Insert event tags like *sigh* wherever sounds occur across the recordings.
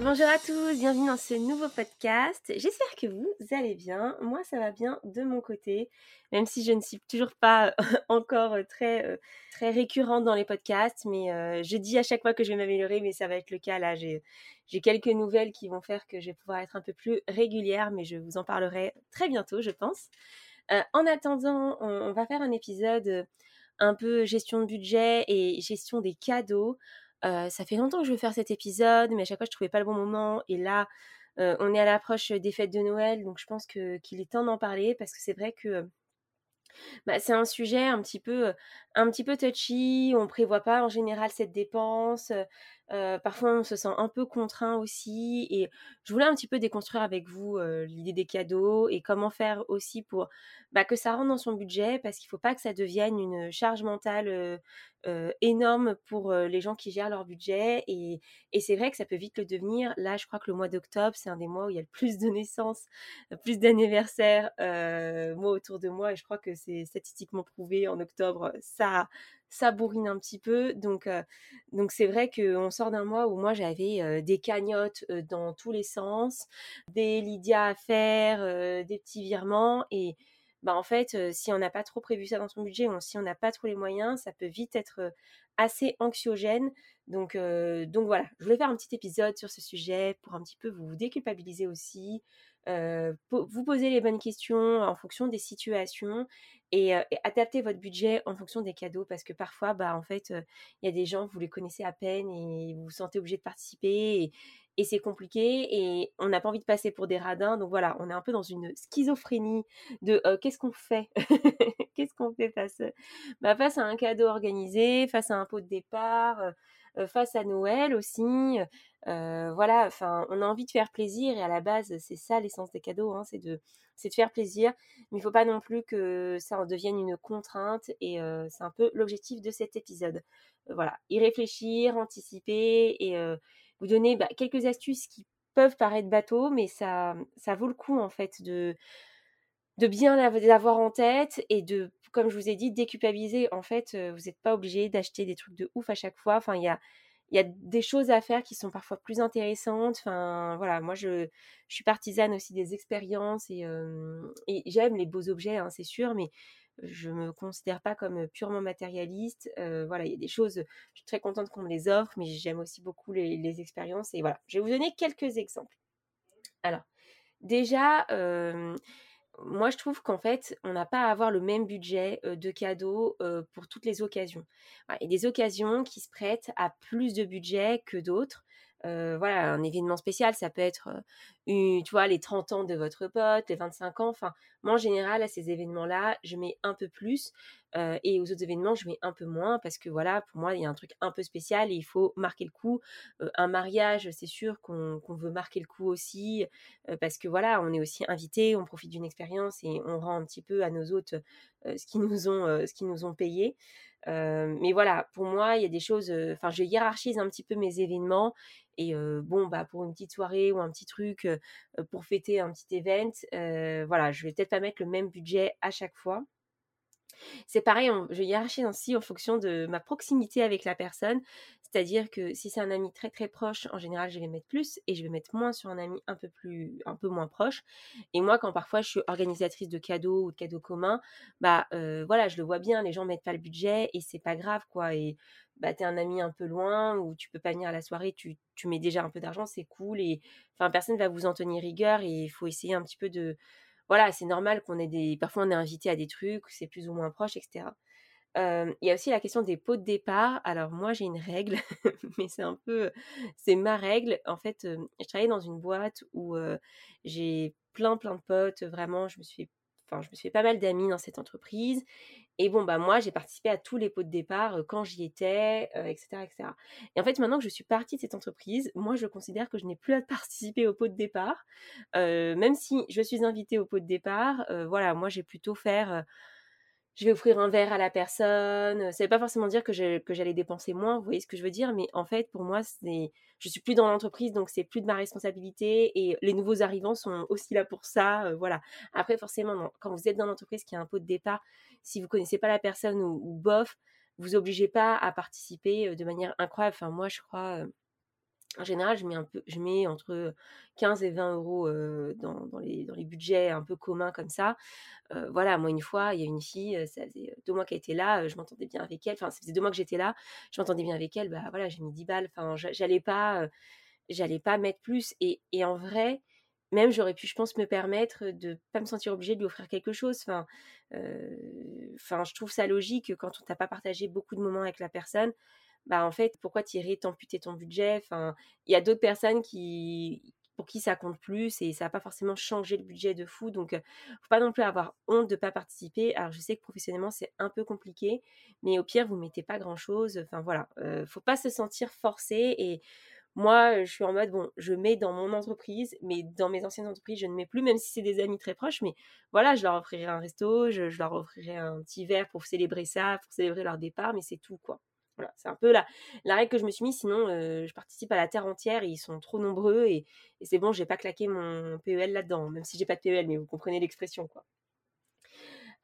Bonjour à tous, bienvenue dans ce nouveau podcast. J'espère que vous allez bien. Moi, ça va bien de mon côté, même si je ne suis toujours pas *laughs* encore très, euh, très récurrente dans les podcasts. Mais euh, je dis à chaque fois que je vais m'améliorer, mais ça va être le cas là. J'ai, quelques nouvelles qui vont faire que je vais pouvoir être un peu plus régulière, mais je vous en parlerai très bientôt, je pense. Euh, en attendant, on va faire un épisode un peu gestion de budget et gestion des cadeaux ça fait longtemps que je veux faire cet épisode, mais à chaque fois je trouvais pas le bon moment. Et là, on est à l'approche des fêtes de Noël, donc je pense qu'il est temps d'en parler parce que c'est vrai que bah, c'est un sujet un petit peu un petit peu touchy. On prévoit pas en général cette dépense. Parfois, on se sent un peu contraint aussi. Et je voulais un petit peu déconstruire avec vous l'idée des cadeaux et comment faire aussi pour bah, que ça rentre dans son budget, parce qu'il ne faut pas que ça devienne une charge mentale énorme pour les gens qui gèrent leur budget. Et, c'est vrai que ça peut vite le devenir. Là, je crois que le mois d'octobre, c'est un des mois où il y a le plus de naissances, plus d'anniversaires, moi autour de moi. Et je crois que c'est statistiquement prouvé en octobre. Ça, ça bourrine un petit peu. Donc, donc c'est vrai qu'on sort d'un mois où moi j'avais des cagnottes dans tous les sens, des Lydia à faire, des petits virements et bah en fait, si on n'a pas trop prévu ça dans son budget ou si on n'a pas trop les moyens, ça peut vite être assez anxiogène. Donc, donc voilà, je voulais faire un petit épisode sur ce sujet pour un petit peu vous déculpabiliser aussi, vous poser les bonnes questions en fonction des situations et, adapter votre budget en fonction des cadeaux parce que parfois, bah, en fait, il y a des gens, vous les connaissez à peine et vous vous sentez obligé de participer et, et c'est compliqué et on n'a pas envie de passer pour des radins. Donc voilà, on est un peu dans une schizophrénie de qu'est-ce qu'on fait? *laughs* Qu'est-ce qu'on fait bah, face à un cadeau organisé, face à un pot de départ, face à Noël aussi voilà, enfin, on a envie de faire plaisir et à la base, c'est ça l'essence des cadeaux, hein, c'est de, faire plaisir. Mais il ne faut pas non plus que ça en devienne une contrainte et c'est un peu l'objectif de cet épisode. voilà, y réfléchir, anticiper et vous donner bah, quelques astuces qui peuvent paraître bateaux, mais ça, ça vaut le coup en fait de de bien l'avoir en tête et de, comme je vous ai dit, déculpabiliser. En fait, vous n'êtes pas obligé d'acheter des trucs de ouf à chaque fois. Enfin, il y a, y a des choses à faire qui sont parfois plus intéressantes. Enfin, voilà, moi, je, je suis partisane aussi des expériences et, j'aime les beaux objets, hein, c'est sûr, mais je ne me considère pas comme purement matérialiste. voilà, il y a des choses, je suis très contente qu'on me les offre, mais j'aime aussi beaucoup les, les, expériences. Et voilà, je vais vous donner quelques exemples. Alors, déjà, moi, je trouve qu'en fait, on n'a pas à avoir le même budget de cadeaux pour toutes les occasions. Il y a des occasions qui se prêtent à plus de budget que d'autres. Voilà, un événement spécial, ça peut être, tu vois, les 30 ans de votre pote, les 25 ans. Enfin, moi, en général, à ces événements-là, je mets un peu plus. et aux autres événements, je mets un peu moins parce que voilà, pour moi, il y a un truc un peu spécial et il faut marquer le coup. un mariage, c'est sûr qu'on veut marquer le coup aussi parce que voilà, on est aussi invité, on profite d'une expérience et on rend un petit peu à nos hôtes ce qu'ils nous ont, qu'ils nous ont payé. mais voilà, pour moi, il y a des choses. Enfin, je hiérarchise un petit peu mes événements et bon, bah pour une petite soirée ou un petit truc pour fêter un petit event, voilà, je vais peut-être pas mettre le même budget à chaque fois. C'est pareil, je hiérarchise ainsi en fonction de ma proximité avec la personne. C'est-à-dire que si c'est un ami très très proche, en général, je vais mettre plus et je vais mettre moins sur un ami un peu plus, un peu moins proche. Et moi, quand parfois je suis organisatrice de cadeaux ou de cadeaux communs, bah voilà, je le vois bien, les gens mettent pas le budget et c'est pas grave quoi. Et bah t'es un ami un peu loin ou tu peux pas venir à la soirée, tu, tu mets déjà un peu d'argent, c'est cool et enfin personne va vous en tenir rigueur et il faut essayer un petit peu de voilà, c'est normal qu'on ait des. Parfois, on est invité à des trucs, c'est plus ou moins proche, etc. il y a aussi la question des pots de départ. Alors, moi, j'ai une règle, *laughs* mais c'est un peu. C'est ma règle. En fait, je travaillais dans une boîte où j'ai plein, plein de potes. Vraiment, je me suis Enfin, je me suis fait pas mal d'amis dans cette entreprise. Et bon, bah moi, j'ai participé à tous les pots de départ quand j'y étais, etc., etc. Et en fait, maintenant que je suis partie de cette entreprise, moi, je considère que je n'ai plus à *laughs* participer au pot de départ. même si je suis invitée au pot de départ, voilà, moi, j'ai plutôt faire je vais offrir un verre à la personne. Ça veut pas forcément dire que, j'allais dépenser moins, vous voyez ce que je veux dire, mais en fait, pour moi, c'est, je suis plus dans l'entreprise, donc c'est plus de ma responsabilité et les nouveaux arrivants sont aussi là pour ça, voilà. Après, forcément, quand vous êtes dans l'entreprise qui a un pot de départ, si vous connaissez pas la personne ou, bof, vous obligez pas à participer de manière incroyable. Enfin, moi, je crois, en général, je mets, entre 15 et 20 euros dans, les, budgets un peu communs comme ça. voilà, moi, une fois, il y a une fille, ça faisait deux mois qu'elle était là, je m'entendais bien avec elle. Enfin, ça faisait deux mois que j'étais là, je m'entendais bien avec elle. Bah voilà, j'ai mis 10 balles. Enfin, j'allais pas, j'allais pas mettre plus. Et, et en vrai, même j'aurais pu, je pense, me permettre de pas me sentir obligée de lui offrir quelque chose. Enfin, enfin je trouve ça logique quand on t'a pas partagé beaucoup de moments avec la personne bah en fait, pourquoi tirer, t'amputer ton budget? Enfin, il y a d'autres personnes qui pour qui ça compte plus et ça n'a pas forcément changé le budget de fou. Donc, faut pas non plus avoir honte de pas participer. Alors, je sais que professionnellement, c'est un peu compliqué, mais au pire, vous mettez pas grand-chose. Enfin, voilà, euh, faut pas se sentir forcé. Et moi, je suis en mode, bon, je mets dans mon entreprise, mais dans mes anciennes entreprises, je ne mets plus, même si c'est des amis très proches. Mais voilà, je leur offrirai un resto, je leur offrirai un petit verre pour célébrer ça, pour célébrer leur départ, mais c'est tout, quoi c'est un peu la, règle que je me suis mise, sinon euh, je participe à la terre entière ils sont trop nombreux et, c'est bon, j'ai pas claqué mon PEL là-dedans, même si j'ai pas de PEL, mais vous comprenez l'expression quoi.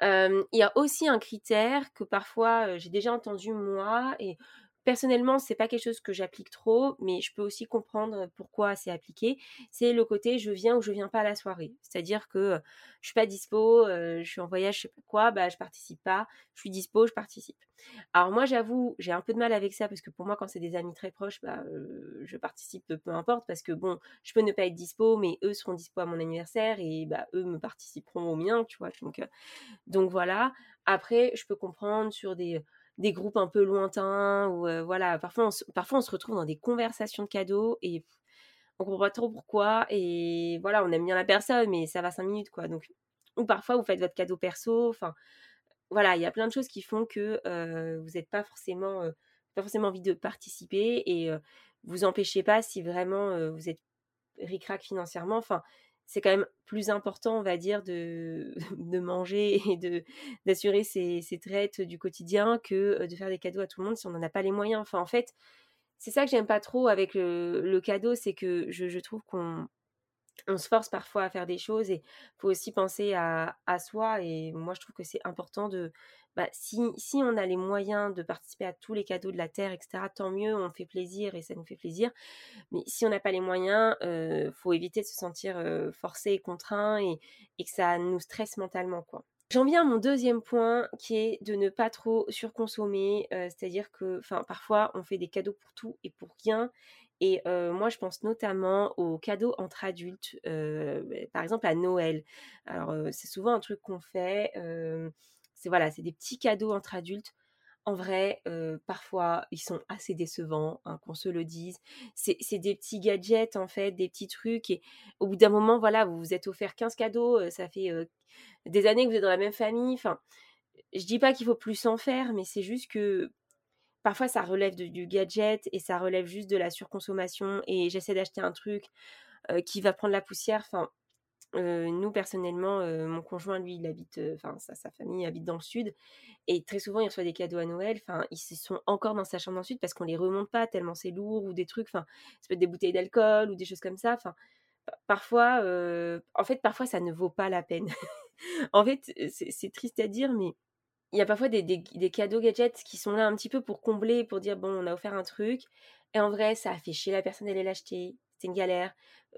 il y a aussi un critère que parfois euh, j'ai déjà entendu moi et Personnellement, c'est pas quelque chose que j'applique trop, mais je peux aussi comprendre pourquoi c'est appliqué. C'est le côté je viens ou je viens pas à la soirée. C'est-à-dire que je suis pas dispo, je suis en voyage, je sais pas quoi, bah je participe pas. Je suis dispo, je participe. Alors moi, j'avoue, j'ai un peu de mal avec ça parce que pour moi, quand c'est des amis très proches, bah je participe peu importe parce que bon, je peux ne pas être dispo, mais eux seront dispo à mon anniversaire et bah eux me participeront au mien, tu vois. Donc donc voilà. Après, je peux comprendre sur des des groupes un peu lointains ou voilà parfois on, se, retrouve dans des conversations de cadeaux et on comprend pas trop pourquoi et voilà on aime bien la personne mais ça va cinq minutes quoi. Donc ou parfois vous faites votre cadeau perso enfin voilà il y a plein de choses qui font que vous n'êtes pas forcément pas forcément envie de participer et vous empêchez pas si vraiment vous êtes ricrac financièrement. Enfin c'est quand même plus important, on va dire, de, *laughs* manger et d'assurer ses, traites du quotidien que de faire des cadeaux à tout le monde si on n'en a pas les moyens. Enfin, en fait, c'est ça que j'aime pas trop avec le, cadeau, c'est que je, trouve qu'on on se force parfois à faire des choses et faut aussi penser à soi. Et moi, je trouve que c'est important de, bah, si, on a les moyens de participer à tous les cadeaux de la Terre, etc., tant mieux, on fait plaisir et ça nous fait plaisir. Mais si on n'a pas les moyens, il euh, faut éviter de se sentir euh, forcé et contraint et, que ça nous stresse mentalement. J'en viens à mon deuxième point qui est de ne pas trop surconsommer, euh, c'est-à-dire que parfois on fait des cadeaux pour tout et pour rien. Et moi, je pense notamment aux cadeaux entre adultes, par exemple à Noël. Alors, c'est souvent un truc qu'on fait c'est voilà, c'est des petits cadeaux entre adultes. En vrai, parfois, ils sont assez décevants, hein, qu'on se le dise. C'est des petits gadgets, en fait, des petits trucs. Et au bout d'un moment, voilà, vous vous êtes offert 15 cadeaux. ça fait des années que vous êtes dans la même famille. Enfin, je dis pas qu'il faut plus s'en faire, mais c'est juste que parfois, ça relève du gadget et ça relève juste de la surconsommation. Et j'essaie d'acheter un truc qui va prendre la poussière. Enfin, nous, personnellement, mon conjoint, lui, il habite, enfin, sa, famille habite dans le sud. Et très souvent, il reçoit des cadeaux à Noël. Enfin, ils sont encore dans sa chambre dans le sud parce qu'on les remonte pas tellement c'est lourd ou des trucs. Enfin, ça peut être des bouteilles d'alcool ou des choses comme ça. Enfin, parfois, en fait, parfois, ça ne vaut pas la peine. *laughs* en fait, c'est triste à dire, mais il y a parfois des, des, cadeaux gadgets qui sont là un petit peu pour combler, pour dire, bon, on a offert un truc. Et en vrai, ça a fait chier la personne d'aller l'acheter c'est une galère.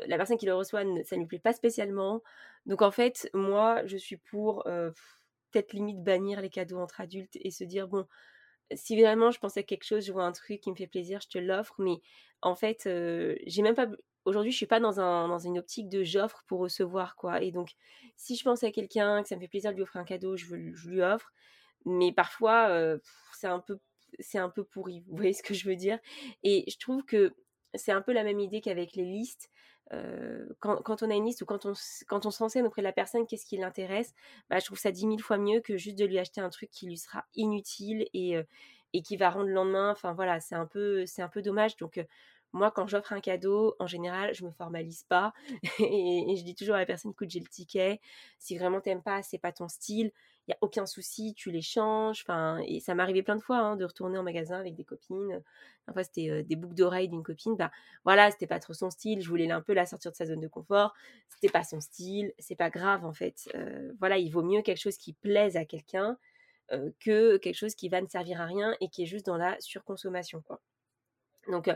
La personne qui le reçoit, ça ne lui plaît pas spécialement. Donc en fait, moi, je suis pour peut-être limite bannir les cadeaux entre adultes et se dire, bon, si vraiment je pense à quelque chose, je vois un truc qui me fait plaisir, je te l'offre. Mais en fait, j'ai même pas. Aujourd'hui, je suis pas dans, un, dans une optique de j'offre pour recevoir, quoi. Et donc, si je pense à quelqu'un, que ça me fait plaisir de lui offrir un cadeau, je, lui offre. Mais parfois, c'est un c'est un peu pourri, vous voyez ce que je veux dire? Et je trouve que c'est un peu la même idée qu'avec les listes. quand, on a une liste ou quand on, quand on se renseigne auprès de la personne, qu'est-ce qui l'intéresse, bah, je trouve ça dix mille fois mieux que juste de lui acheter un truc qui lui sera inutile et, et qui va rendre le lendemain. Enfin voilà, c'est un peu, un peu dommage. Donc moi, quand j'offre un cadeau, en général, je me formalise pas *laughs* et, je dis toujours à la personne, écoute, j'ai le ticket. Si vraiment t'aimes pas, c'est pas ton style, il y a aucun souci, tu les changes. Et ça m'est arrivé plein de fois hein, de retourner en magasin avec des copines. Enfin, c'était des boucles d'oreilles d'une copine. Bah voilà, c'était pas trop son style. Je voulais un peu la sortir de sa zone de confort. C'était pas son style. C'est pas grave en fait. voilà, il vaut mieux quelque chose qui plaise à quelqu'un que quelque chose qui va ne servir à rien et qui est juste dans la surconsommation, quoi. Donc,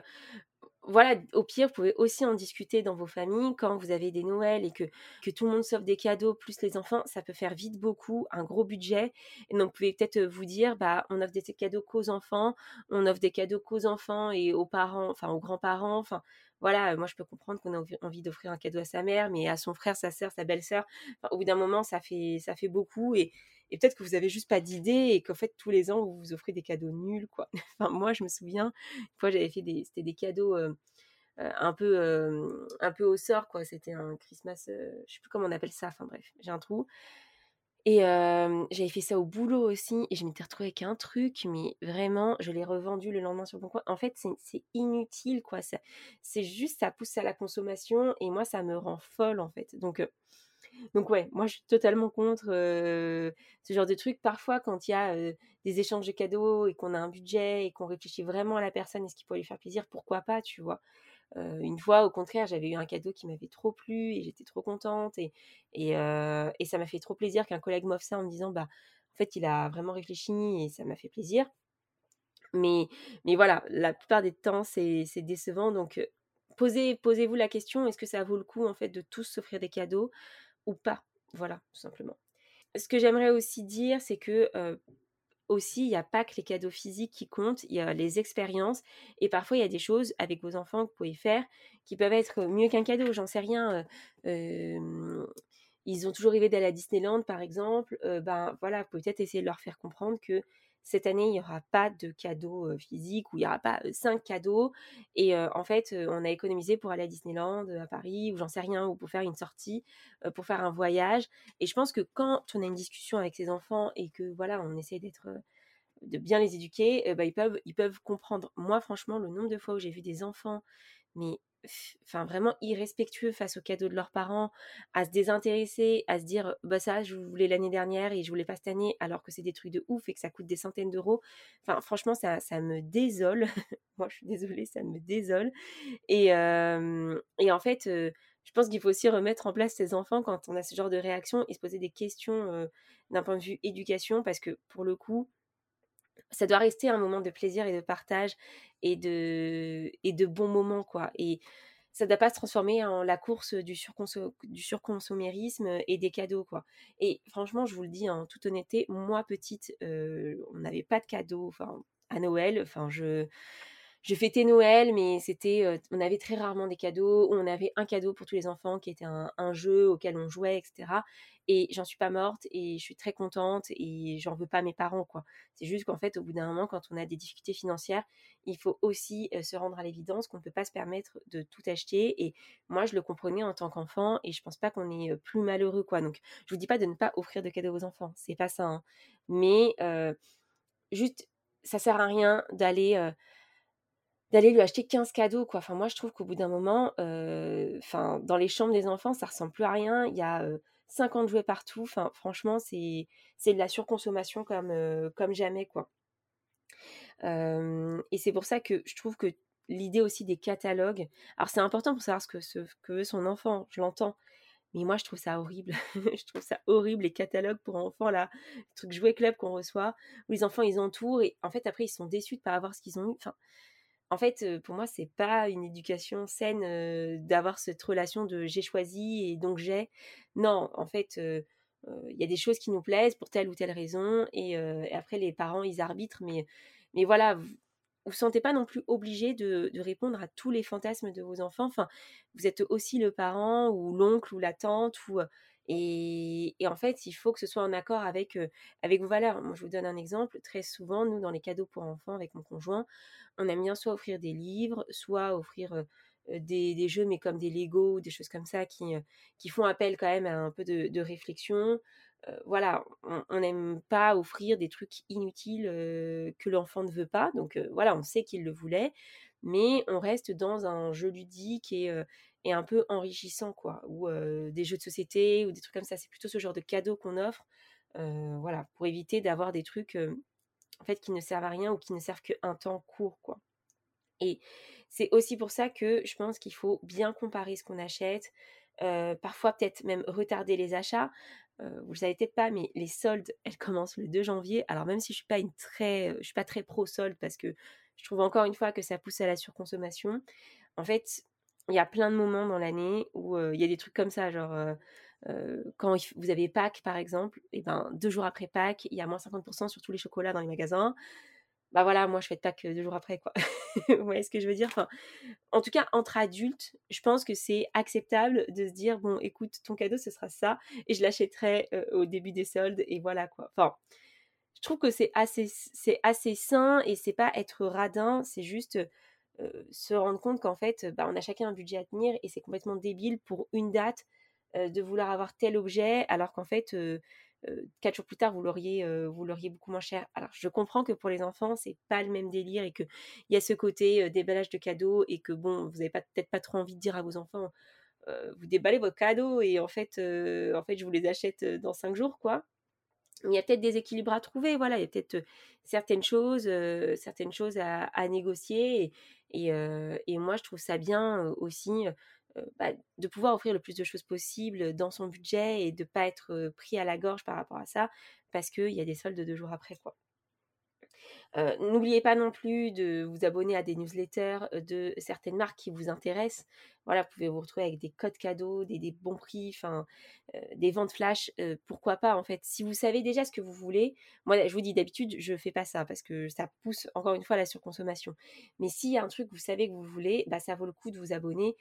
voilà, au pire, vous pouvez aussi en discuter dans vos familles quand vous avez des Noëls et que, que tout le monde s'offre des cadeaux, plus les enfants, ça peut faire vite beaucoup, un gros budget. Et donc, vous pouvez peut-être vous dire, bah, on offre des cadeaux qu'aux enfants, on offre des cadeaux qu'aux enfants et aux parents, enfin aux grands-parents, enfin voilà, moi je peux comprendre qu'on a envie d'offrir un cadeau à sa mère, mais à son frère, sa sœur, sa belle-sœur, au bout d'un moment, ça fait, ça fait beaucoup et, et peut-être que vous avez juste pas d'idée et qu'en fait tous les ans vous vous offrez des cadeaux nuls quoi. *laughs* enfin moi je me souviens une fois j'avais fait des c'était des cadeaux un peu un peu au sort quoi, c'était un Christmas je sais plus comment on appelle ça, enfin bref, j'ai un trou. Et j'avais fait ça au boulot aussi et je m'étais retrouvée avec un truc, mais vraiment, je l'ai revendu le lendemain sur Bon Coin. En fait, c'est inutile, quoi. C'est juste, ça pousse à la consommation et moi, ça me rend folle, en fait. Donc, donc ouais, moi, je suis totalement contre ce genre de truc. Parfois, quand il y a des échanges de cadeaux et qu'on a un budget et qu'on réfléchit vraiment à la personne et ce qui pourrait lui faire plaisir, pourquoi pas, tu vois? Une fois, au contraire, j'avais eu un cadeau qui m'avait trop plu et j'étais trop contente. Et, ça m'a fait trop plaisir qu'un collègue m'offre ça en me disant, bah, en fait, il a vraiment réfléchi et ça m'a fait plaisir. Mais, mais voilà, la plupart des temps, c'est décevant. Donc, posez, posez-vous la question, est-ce que ça vaut le coup, en fait, de tous s'offrir des cadeaux? Ou pas Voilà, tout simplement. Ce que j'aimerais aussi dire, c'est que aussi, il n'y a pas que les cadeaux physiques qui comptent, il y a les expériences. Et parfois, il y a des choses avec vos enfants que vous pouvez faire qui peuvent être mieux qu'un cadeau. J'en sais rien. ils ont toujours rêvé d'aller à Disneyland, par exemple. ben voilà, peut-être essayer de leur faire comprendre que cette année, il n'y aura pas de cadeaux physiques ou il n'y aura pas cinq cadeaux. Et en fait, on a économisé pour aller à Disneyland, à Paris, ou j'en sais rien, ou pour faire une sortie, pour faire un voyage. Et je pense que quand on a une discussion avec ses enfants et que voilà, on essaie d'être de bien les éduquer, bah, ils, peuvent, ils peuvent comprendre. Moi, franchement, le nombre de fois où j'ai vu des enfants, mais enfin vraiment irrespectueux face aux cadeaux de leurs parents, à se désintéresser, à se dire bah ça je voulais l'année dernière et je voulais pas cette année alors que c'est des trucs de ouf et que ça coûte des centaines d'euros. Enfin franchement ça, ça me désole. *laughs* Moi je suis désolée, ça me désole. Et, et en fait je pense qu'il faut aussi remettre en place ses enfants quand on a ce genre de réaction et se poser des questions d'un point de vue éducation parce que pour le coup ça doit rester un moment de plaisir et de partage et de, et de bons moments, quoi. Et ça ne doit pas se transformer en la course du, du surconsommérisme et des cadeaux, quoi. Et franchement, je vous le dis en toute honnêteté, moi, petite, euh, on n'avait pas de cadeaux, à Noël, enfin, je je fêtais Noël, mais c'était, on avait très rarement des cadeaux. On avait un cadeau pour tous les enfants qui était un, jeu auquel on jouait, etc. Et j'en suis pas morte et je suis très contente et j'en veux pas à mes parents, quoi. C'est juste qu'en fait, au bout d'un moment, quand on a des difficultés financières, il faut aussi se rendre à l'évidence qu'on ne peut pas se permettre de tout acheter. Et moi, je le comprenais en tant qu'enfant et je pense pas qu'on est plus malheureux, quoi. Donc, je vous dis pas de ne pas offrir de cadeaux aux enfants, c'est pas ça. Hein. Mais juste, ça sert à rien d'aller d'aller lui acheter 15 cadeaux quoi. Enfin moi je trouve qu'au bout d'un moment enfin dans les chambres des enfants ça ressemble plus à rien, il y a 50 jouets partout. Franchement c'est de la surconsommation comme comme jamais quoi. et c'est pour ça que je trouve que l'idée aussi des catalogues. Alors c'est important pour savoir ce que, ce que veut son enfant, je l'entends. Mais moi, je trouve ça horrible. *laughs* je trouve ça horrible, les catalogues pour enfants, là, les trucs jouets club qu'on reçoit, où les enfants, ils entourent, et en fait, après, ils sont déçus de pas avoir ce qu'ils ont eu. En fait, pour moi, c'est pas une éducation saine d'avoir cette relation de j'ai choisi et donc j'ai. Non, en fait, il y a des choses qui nous plaisent pour telle ou telle raison et, après les parents ils arbitrent, mais voilà, vous, vous sentez pas non plus obligé de, répondre à tous les fantasmes de vos enfants. Enfin, vous êtes aussi le parent ou l'oncle ou la tante ou et, en fait, il faut que ce soit en accord avec, avec vos valeurs. Moi, je vous donne un exemple. Très souvent, nous, dans les cadeaux pour enfants avec mon conjoint, on aime bien soit offrir des livres, soit offrir des, jeux, mais comme des Lego, des choses comme ça, qui, qui font appel quand même à un peu de, réflexion. voilà, on n'aime pas offrir des trucs inutiles que l'enfant ne veut pas. Donc voilà, on sait qu'il le voulait, mais on reste dans un jeu ludique et, et un peu enrichissant, quoi. Ou des jeux de société ou des trucs comme ça. C'est plutôt ce genre de cadeau qu'on offre. voilà, pour éviter d'avoir des trucs en fait qui ne servent à rien ou qui ne servent qu'un temps court, quoi. Et c'est aussi pour ça que je pense qu'il faut bien comparer ce qu'on achète, parfois peut-être même retarder les achats. vous le savez peut-être pas, mais les soldes, *laughs* elles commencent le 2 janvier. Alors même si je suis pas une très, je suis pas très pro solde parce que je trouve encore une fois que ça pousse à la surconsommation. En fait, il y a plein de moments dans l'année où il y a des trucs comme ça, genre quand vous avez Pâques par exemple, et ben deux jours après Pâques, il y a moins 50% sur tous les chocolats dans les magasins bah voilà, moi je fais de Pâques deux jours après, quoi. *laughs* Vous voyez ce que je veux dire? En tout cas, entre adultes, je pense que c'est acceptable de se dire, bon, écoute, ton cadeau, ce sera ça, et je l'achèterai au début des soldes, et voilà, quoi. Je trouve que c'est assez, c'est assez sain, et c'est pas être radin, c'est juste se rendre compte qu'en fait, bah, on a chacun un budget à tenir, et c'est complètement débile pour une date de vouloir avoir tel objet, alors qu'en fait quatre jours plus tard, vous l'auriez, beaucoup moins cher. Alors, je comprends que pour les enfants, c'est pas le même délire et qu'il y a ce côté déballage de cadeaux et que bon, vous n'avez peut-être pas trop envie de dire à vos enfants, vous déballez vos cadeaux et en fait, en fait, je vous les achète dans cinq jours, quoi. Il y a peut-être des équilibres à trouver, voilà, il y a peut-être certaines choses, certaines choses à, négocier et, moi, je trouve ça bien aussi bah, de pouvoir offrir le plus de choses possible dans son budget et de ne pas être pris à la gorge par rapport à ça parce qu'il y a des soldes deux jours après. quoi. N'oubliez pas non plus de vous abonner à des newsletters de certaines marques qui vous intéressent. Voilà, vous pouvez vous retrouver avec des codes cadeaux, des, bons prix, des ventes flash. pourquoi pas en fait Si vous savez déjà ce que vous voulez, moi je vous dis d'habitude je fais pas ça parce que ça pousse encore une fois la surconsommation. Mais s'il y a un truc que vous savez que vous voulez, bah ça vaut le coup de vous abonner.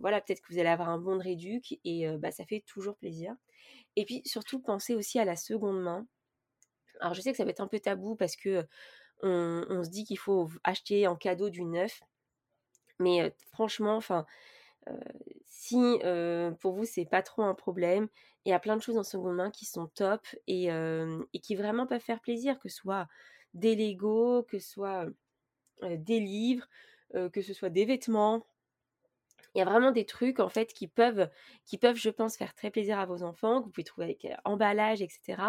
voilà, peut-être que vous allez avoir un bon de réduc et bah ça fait toujours plaisir. Et puis surtout pensez aussi à la seconde main. Alors je sais que ça va être un peu tabou parce que on, se dit qu'il faut acheter en cadeau du neuf. Mais franchement, enfin, si pour vous c'est pas trop un problème, il y a plein de choses en seconde main qui sont top et, qui vraiment peuvent faire plaisir, que ce soit des Lego, que ce soit des livres, que ce soit des vêtements, il y a vraiment des trucs en fait qui peuvent, qui peuvent, je pense, faire très plaisir à vos enfants, que vous pouvez trouver avec emballage, etc.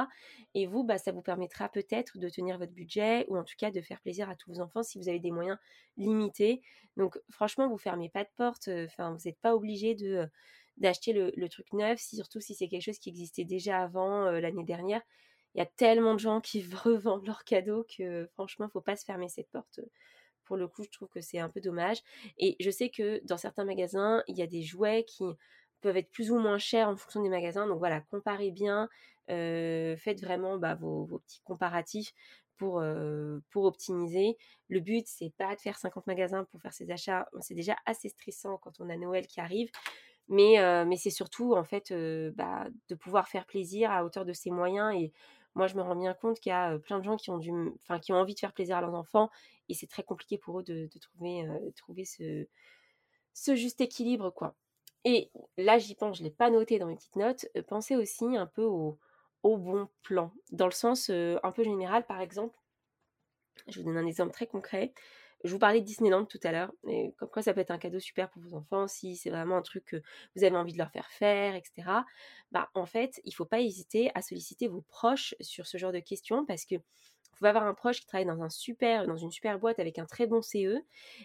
Et vous, bah, ça vous permettra peut-être de tenir votre budget ou en tout cas de faire plaisir à tous vos enfants si vous avez des moyens limités. Donc franchement, vous fermez pas de porte. Enfin, vous n'êtes pas obligé de d'acheter le, truc neuf, surtout si c'est quelque chose qui existait déjà avant l'année dernière. Il y a tellement de gens qui *laughs* revendent leurs cadeaux que franchement, il ne faut pas se fermer cette porte pour le coup, je trouve que c'est un peu dommage. Et je sais que dans certains magasins, il y a des jouets qui peuvent être plus ou moins chers en fonction des magasins. Donc voilà, comparez bien, euh, faites vraiment bah, vos, petits comparatifs pour, euh, pour optimiser. Le but, c'est pas de faire 50 magasins pour faire ses achats. C'est déjà assez stressant quand on a Noël qui arrive. Mais, euh, mais c'est surtout en fait bah, de pouvoir faire plaisir à hauteur de ses moyens et moi, je me rends bien compte qu'il y a plein de gens qui ont, du, enfin, qui ont envie de faire plaisir à leurs enfants et c'est très compliqué pour eux de, trouver, trouver ce, ce juste équilibre. quoi. Et là, j'y pense, je ne l'ai pas noté dans mes petites notes, pensez aussi un peu au, au bon plan, dans le sens un peu général, par exemple. Je vous donne un exemple très concret. Je vous parlais de Disneyland tout à l'heure, et comme quoi ça peut être un cadeau super pour vos enfants si c'est vraiment un truc que vous avez envie de leur faire faire, etc. Bah, en fait, il ne faut pas hésiter à solliciter vos proches sur ce genre de questions parce que vous pouvez avoir un proche qui travaille dans, un super, dans une super boîte avec un très bon CE,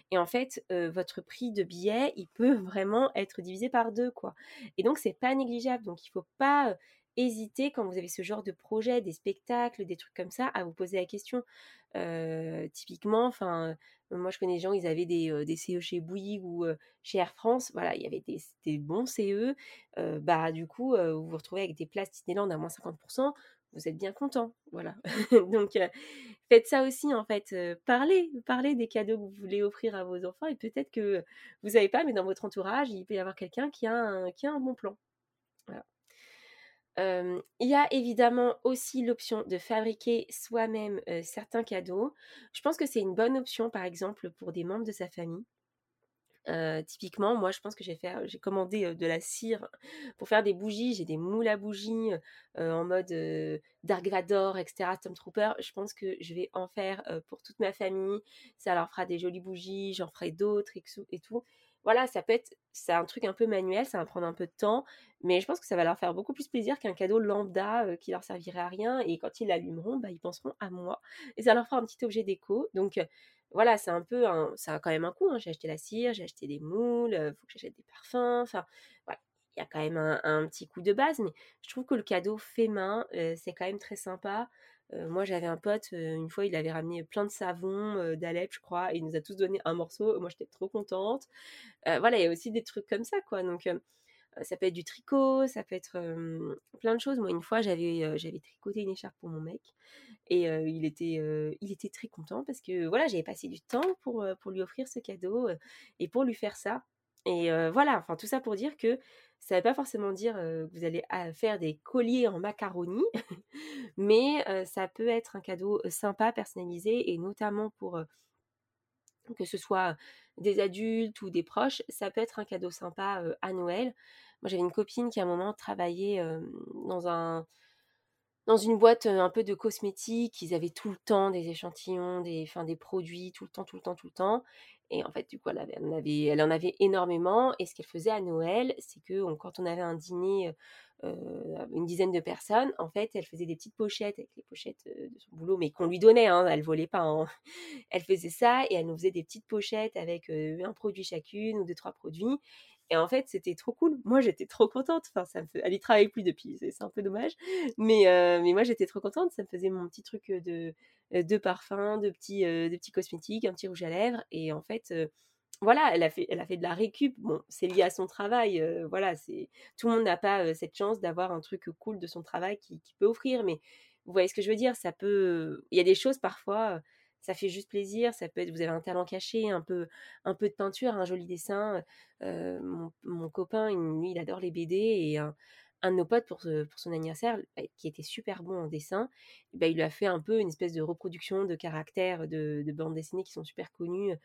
et en fait, votre prix de billet, il peut *laughs* vraiment être divisé par deux, quoi. Et donc, c'est pas négligeable. Donc, il faut pas hésiter quand vous avez ce genre de projet, des spectacles, des trucs comme ça, à vous poser la question. typiquement, enfin, moi je connais des gens, ils avaient des, des CE chez Bouygues ou chez Air France, voilà, il y avait des, bons CE, bah du coup, vous vous retrouvez avec des places Disneyland à moins 50%, vous êtes bien content, voilà. *laughs* Donc faites ça aussi en fait, parlez, parlez des cadeaux que vous voulez offrir à vos enfants et peut-être que vous savez pas, mais dans votre entourage, il peut y avoir quelqu'un qui a qui a un bon plan. Voilà il y a évidemment aussi l'option de fabriquer soi-même certains cadeaux. Je pense que c'est une bonne option, par exemple, pour des membres de sa famille. typiquement, moi, je pense que j'ai j'ai commandé de la cire pour faire des bougies. J'ai des moules à bougies en mode Dark Vador, etc. Tom Trooper. Je pense que je vais en faire pour toute ma famille. Ça leur fera des jolies bougies. J'en ferai d'autres et, tout. Voilà, ça peut être, c'est un truc un peu manuel, ça va prendre un peu de temps, mais je pense que ça va leur faire beaucoup plus plaisir qu'un cadeau lambda qui leur servirait à rien. Et quand ils l'allumeront, bah, ils penseront à moi. Et ça leur fera un petit objet déco. Donc, voilà, c'est un peu un, ça a quand même un coût. Hein. J'ai acheté la cire, j'ai acheté des moules, il faut que j'achète des parfums. Enfin, voilà, il y a quand même un, petit coût de base, mais je trouve que le cadeau fait main, c'est quand même très sympa. Moi, j'avais un pote, une fois, il avait ramené plein de savons d'Alep, je crois, et il nous a tous donné un morceau. Moi, j'étais trop contente. voilà, il y a aussi des trucs comme ça, quoi. Donc, ça peut être du tricot, ça peut être plein de choses. Moi, une fois, j'avais j'avais tricoté une écharpe pour mon mec et il, était, il était très content parce que voilà, j'avais passé du temps pour, pour lui offrir ce cadeau et pour lui faire ça. Et voilà, enfin tout ça pour dire que ça ne veut pas forcément dire que vous allez faire des colliers en macaroni, *laughs* mais ça peut être un cadeau sympa, personnalisé, et notamment pour que ce soit des adultes ou des proches, ça peut être un cadeau sympa à Noël. Moi, j'avais une copine qui à un moment travaillait dans un dans une boîte un peu de cosmétiques. Ils avaient tout le temps des échantillons, des, des produits, tout le temps, tout le temps, tout le temps. Et en fait, du coup, elle, en, avait, elle en avait énormément. Et ce qu'elle faisait à Noël, c'est que quand on avait un dîner, une dizaine de personnes, en fait, elle faisait des petites pochettes avec les pochettes de son boulot, mais qu'on lui donnait, hein, elle volait pas. Hein. Elle faisait ça et elle nous faisait des petites pochettes avec un produit chacune ou deux, trois produits. Et en fait, c'était trop cool. Moi, j'étais trop contente. Enfin, ça. Elle y travaille plus depuis, c'est un peu dommage. Mais, euh, mais moi, j'étais trop contente. Ça me faisait mon petit truc de, de parfum, de petits, de petits cosmétiques, un petit rouge à lèvres. Et en fait, voilà, elle a, fait, elle a fait de la récup. Bon, c'est lié à son travail. voilà, c'est tout le monde n'a pas cette chance d'avoir un truc cool de son travail qui, qui peut offrir. Mais vous voyez ce que je veux dire? Ça peut. Il y a des choses parfois ça fait juste plaisir. Ça peut être, vous avez un talent caché, un peu, un peu de peinture, un joli dessin. mon, copain, lui, il adore les BD et un, de nos potes pour, pour son anniversaire, bah, qui était super bon en dessin, bah, il lui a fait un peu une espèce de reproduction de caractères de, de bandes dessinées qui sont super connues,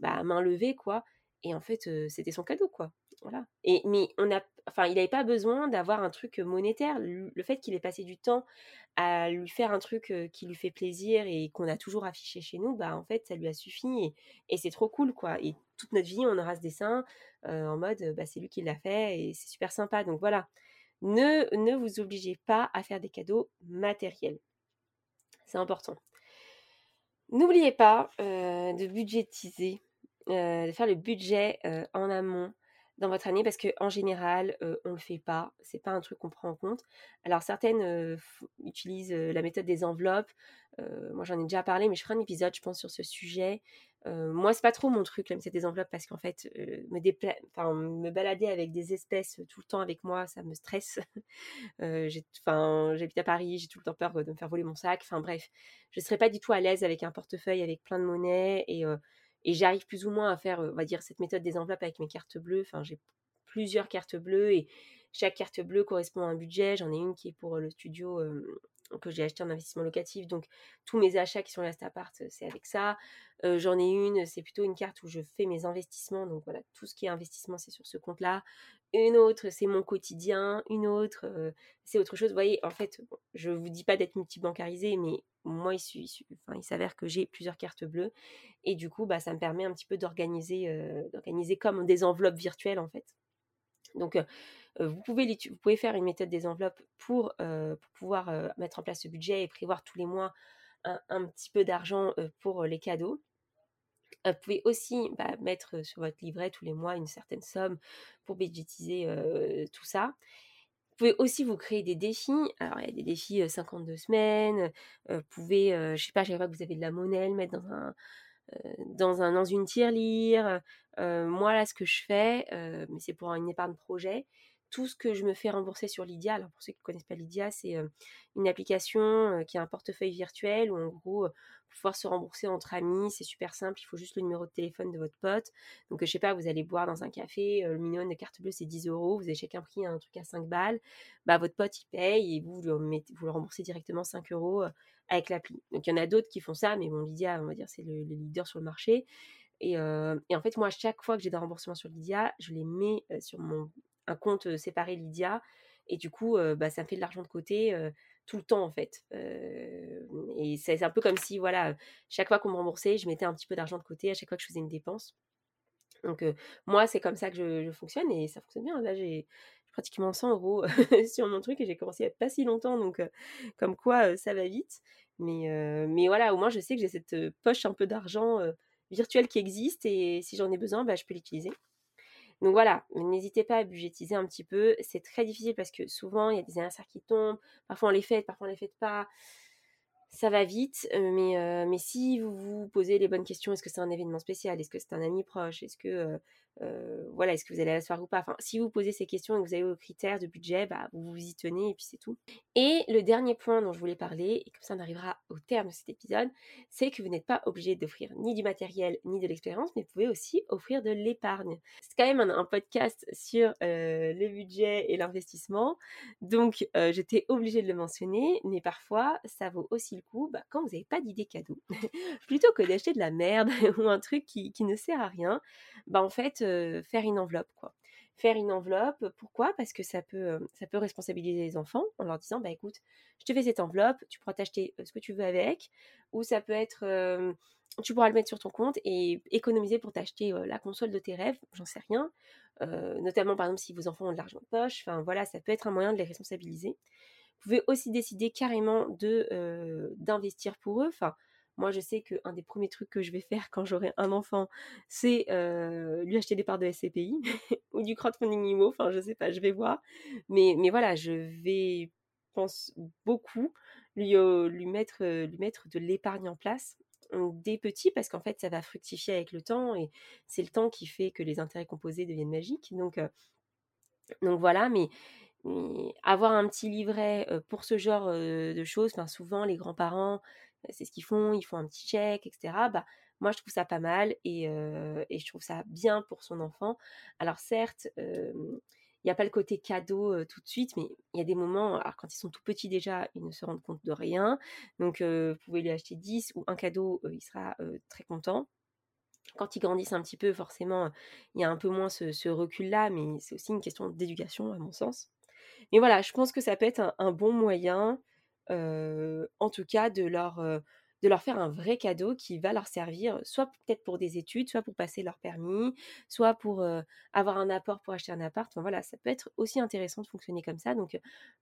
bah, à main levée, quoi. Et en fait, c'était son cadeau, quoi. Voilà. Et, mais on a, enfin, il n'avait pas besoin d'avoir un truc monétaire. Le fait qu'il ait passé du temps à lui faire un truc qui lui fait plaisir et qu'on a toujours affiché chez nous, bah en fait, ça lui a suffi et, c'est trop cool, quoi. Et toute notre vie, on aura ce dessin en mode, bah, c'est lui qui l'a fait et c'est super sympa. Donc voilà. Ne, ne vous obligez pas à faire des cadeaux matériels. C'est important. N'oubliez pas de budgétiser de faire le budget en amont dans votre année parce qu'en général, on ne le fait pas. C'est pas un truc qu'on prend en compte. Alors certaines utilisent la méthode des enveloppes. moi, j'en ai déjà parlé, mais je ferai un épisode, je pense, sur ce sujet. moi, c'est pas trop mon truc, la méthode des enveloppes, parce qu'en fait, me, me balader avec des espèces tout le temps avec moi, ça me stresse. *laughs* J'habite à Paris, j'ai tout le temps peur de me faire voler mon sac. Enfin bref, je serais pas du tout à l'aise avec un portefeuille avec plein de monnaie et et j'arrive plus ou moins à faire, on va dire, cette méthode des enveloppes avec mes cartes bleues. Enfin, j'ai plusieurs cartes bleues et chaque carte bleue correspond à un budget. J'en ai une qui est pour le studio que j'ai acheté en investissement locatif. Donc, tous mes achats qui sont là à appart, c'est avec ça. J'en ai une, c'est plutôt une carte où je fais mes investissements. Donc, voilà, tout ce qui est investissement, c'est sur ce compte-là. Une autre, c'est mon quotidien. Une autre, c'est autre chose. Vous voyez, en fait, je ne vous dis pas d'être multibancarisé, mais moi, il, s'avère que j'ai plusieurs cartes bleues. Et du coup, bah, ça me permet un petit peu d'organiser comme des enveloppes virtuelles, en fait. Donc, vous, pouvez vous pouvez faire une méthode des enveloppes pour, pouvoir mettre en place ce budget et prévoir tous les mois un, petit peu d'argent pour les cadeaux. Vous pouvez aussi bah, mettre sur votre livret tous les mois une certaine somme pour budgétiser tout ça. Vous pouvez aussi vous créer des défis. Alors, il y a des défis 52 semaines. vous pouvez, je sais pas, chaque fois que vous avez de la monnaie, le mettre dans un, dans, un, dans une tirelire. moi, là, ce que je fais, mais c'est pour une épargne projet, tout ce que je me fais rembourser sur Lydia, alors pour ceux qui ne connaissent pas Lydia, c'est une application qui a un portefeuille virtuel où en gros, pour pouvoir se rembourser entre amis, c'est super simple, il faut juste le numéro de téléphone de votre pote. Donc je sais pas, vous allez boire dans un café, le minimum de carte bleue c'est 10 euros, vous avez chacun pris un truc à 5 balles, bah votre pote il paye et vous, vous le, remboursez directement 5 euros avec l'appli. Donc il y en a d'autres qui font ça, mais bon, Lydia, on va dire, c'est le leader sur le marché. Et, en fait, moi, à chaque fois que j'ai des remboursements sur Lydia, je les mets sur mon, un compte séparé Lydia. Et du coup, bah, ça me fait de l'argent de côté tout le temps, en fait. et c'est un peu comme si, voilà, chaque fois qu'on me remboursait, je mettais un petit peu d'argent de côté à chaque fois que je faisais une dépense. Donc, moi, c'est comme ça que je, fonctionne et ça fonctionne bien. Là, j'ai pratiquement 100 euros *laughs* sur mon truc et j'ai commencé il n'y a pas si longtemps. Donc, comme quoi, ça va vite. Mais, mais voilà, au moins, je sais que j'ai cette poche un peu d'argent virtuel qui existe et si j'en ai besoin, bah, je peux l'utiliser. Donc voilà, n'hésitez pas à budgétiser un petit peu. C'est très difficile parce que souvent, il y a des anniversaires qui tombent. Parfois, on les fait, parfois, on les fait pas ça va vite, mais, mais si vous vous posez les bonnes questions, est-ce que c'est un événement spécial? Est-ce que c'est un ami proche? Est-ce que voilà, est-ce que vous allez à la soirée ou pas? Enfin, si vous posez ces questions et que vous avez vos critères de budget, bah, vous vous y tenez et puis c'est tout. Et le dernier point dont je voulais parler, et comme ça on arrivera au terme de cet épisode, c'est que vous n'êtes pas obligé d'offrir ni du matériel ni de l'expérience, mais vous pouvez aussi offrir de l'épargne. C'est quand même un, podcast sur le budget et l'investissement, donc j'étais obligée de le mentionner, mais parfois ça vaut aussi le coup bah, quand vous n'avez pas d'idée cadeau. *laughs* Plutôt que d'acheter de la merde *laughs* ou un truc qui, qui ne sert à rien, bah en fait faire une enveloppe, quoi. Faire une enveloppe, pourquoi? Parce que ça peut, ça peut responsabiliser les enfants en leur disant, bah écoute, je te fais cette enveloppe, tu pourras t'acheter ce que tu veux avec, ou ça peut être, tu pourras le mettre sur ton compte et économiser pour t'acheter la console de tes rêves, j'en sais rien. notamment par exemple si vos enfants ont de l'argent de poche, enfin voilà, ça peut être un moyen de les responsabiliser. Vous pouvez aussi décider carrément d'investir pour eux. Enfin, moi, je sais qu'un des premiers trucs que je vais faire quand j'aurai un enfant, c'est lui acheter des parts de SCPI *laughs* ou du crowdfunding IMO. Enfin, je sais pas, je vais voir. Mais, mais voilà, je vais, pense beaucoup, lui, lui, mettre, lui mettre de l'épargne en place des petits parce qu'en fait, ça va fructifier avec le temps et c'est le temps qui fait que les intérêts composés deviennent magiques. Donc, donc voilà, mais avoir un petit livret pour ce genre de choses, souvent les grands-parents, c'est ce qu'ils font, ils font un petit chèque, etc. Bah, moi, je trouve ça pas mal et, je trouve ça bien pour son enfant. Alors certes, il n'y a pas le côté cadeau tout de suite, mais il y a des moments, alors quand ils sont tout petits déjà, ils ne se rendent compte de rien. Donc, vous pouvez lui acheter 10 ou un cadeau, il sera très content. Quand ils grandissent un petit peu, forcément, il y a un peu moins ce, recul-là, mais c'est aussi une question d'éducation, à mon sens. Mais voilà, je pense que ça peut être un bon moyen en tout cas de leur, de leur faire un vrai cadeau qui va leur servir, soit peut-être pour des études, soit pour passer leur permis, soit pour avoir un apport pour acheter un appart. Enfin, voilà, ça peut être aussi intéressant de fonctionner comme ça. Donc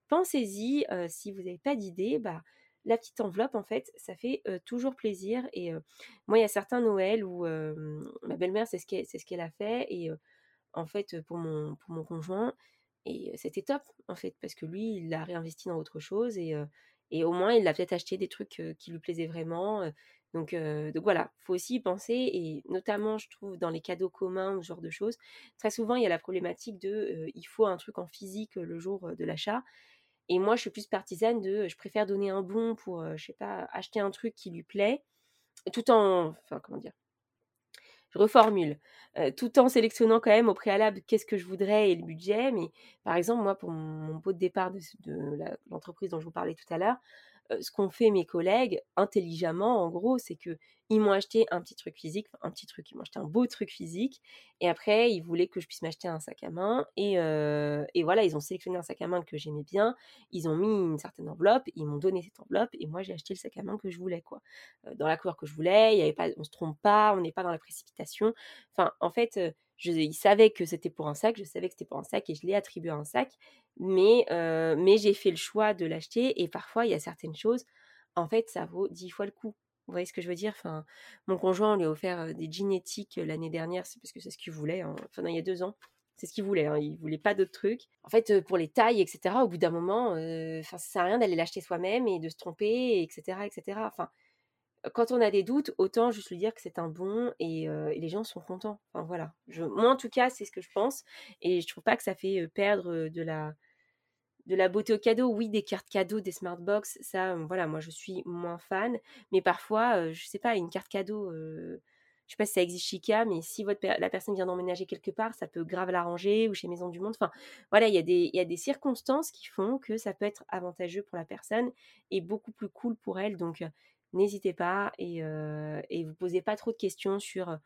pensez-y, si vous n'avez pas d'idée, bah, la petite enveloppe, en fait, ça fait toujours plaisir. Et moi, il y a certains Noëls où ma belle-mère, c'est ce qu'elle ce qu'elle a fait. Et en fait, pour mon, pour mon conjoint, et c'était top, en fait, parce que lui, il l'a réinvesti dans autre chose. Et, et au moins, il a peut-être acheté des trucs qui lui plaisaient vraiment. Donc, donc voilà, faut aussi y penser. Et notamment, je trouve, dans les cadeaux communs ou ce genre de choses, très souvent, il y a la problématique de il faut un truc en physique le jour de l'achat. Et moi, je suis plus partisane de je préfère donner un bon pour, je sais pas, acheter un truc qui lui plaît, tout en. Enfin, comment dire je reformule, tout en sélectionnant quand même au préalable qu'est-ce que je voudrais et le budget. Mais par exemple, moi, pour mon, pot de départ de, l'entreprise dont je vous parlais tout à l'heure, ce qu'ont fait mes collègues intelligemment, en gros, c'est que ils m'ont acheté un petit truc physique, un petit truc, ils m'ont acheté un beau truc physique, et après, ils voulaient que je puisse m'acheter un sac à main, et, voilà, ils ont sélectionné un sac à main que j'aimais bien, ils ont mis une certaine enveloppe, ils m'ont donné cette enveloppe, et moi, j'ai acheté le sac à main que je voulais, quoi. dans la couleur que je voulais, il y avait pas, on se trompe pas, on n'est pas dans la précipitation. Enfin, en fait, je, ils savaient que c'était pour un sac, je savais que c'était pour un sac, et je l'ai attribué à un sac, mais, mais j'ai fait le choix de l'acheter, et parfois, il y a certaines choses, en fait, ça vaut dix fois le coup. Vous voyez ce que je veux dire? Enfin, Mon conjoint, on lui a offert des jeans éthiques l'année dernière, c'est parce que c'est ce qu'il voulait, hein. enfin il y a deux ans. C'est ce qu'il voulait, hein. il voulait pas d'autres trucs. En fait, pour les tailles, etc., au bout d'un moment, enfin, ça sert à rien d'aller l'acheter soi-même et de se tromper, etc., etc. Enfin, quand on a des doutes, autant juste lui dire que c'est un bon et, les gens sont contents. Enfin voilà. Moi en tout cas, c'est ce que je pense et je trouve pas que ça fait perdre de la de la beauté au cadeau, oui, des cartes cadeaux, des smartbox, ça, voilà, moi je suis moins fan. Mais parfois, euh, je sais pas, une carte cadeau, je sais pas si ça existe chez mais si votre, la personne vient d'emménager quelque part, ça peut grave l'arranger ou chez Maison du Monde. Enfin, voilà, il y, a des, y a des circonstances qui font que ça peut être avantageux pour la personne et beaucoup plus cool pour elle. Donc, n'hésitez pas et, et vous posez pas trop de questions sur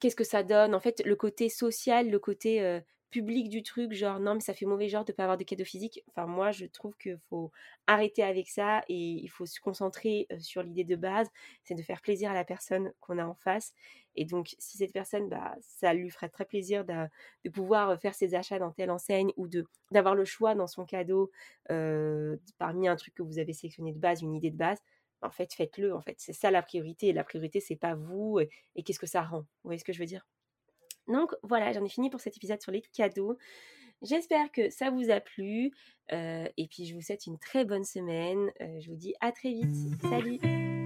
qu'est-ce que ça donne En fait, le côté social, le côté public du truc, genre non mais ça fait mauvais genre de pas avoir de cadeaux physiques. Enfin moi je trouve qu'il faut arrêter avec ça et il faut se concentrer sur l'idée de base, c'est de faire plaisir à la personne qu'on a en face. Et donc si cette personne, bah, ça lui ferait très plaisir de, pouvoir faire ses achats dans telle enseigne ou d'avoir le choix dans son cadeau parmi un truc que vous avez sélectionné de base, une idée de base. En fait, faites-le. En fait, c'est ça la priorité. La priorité, c'est pas vous et, et qu'est-ce que ça rend? Vous voyez ce que je veux dire? Donc voilà, j'en ai fini pour cet épisode sur les cadeaux. J'espère que ça vous a plu. Euh, et puis je vous souhaite une très bonne semaine. Euh, je vous dis à très vite. Salut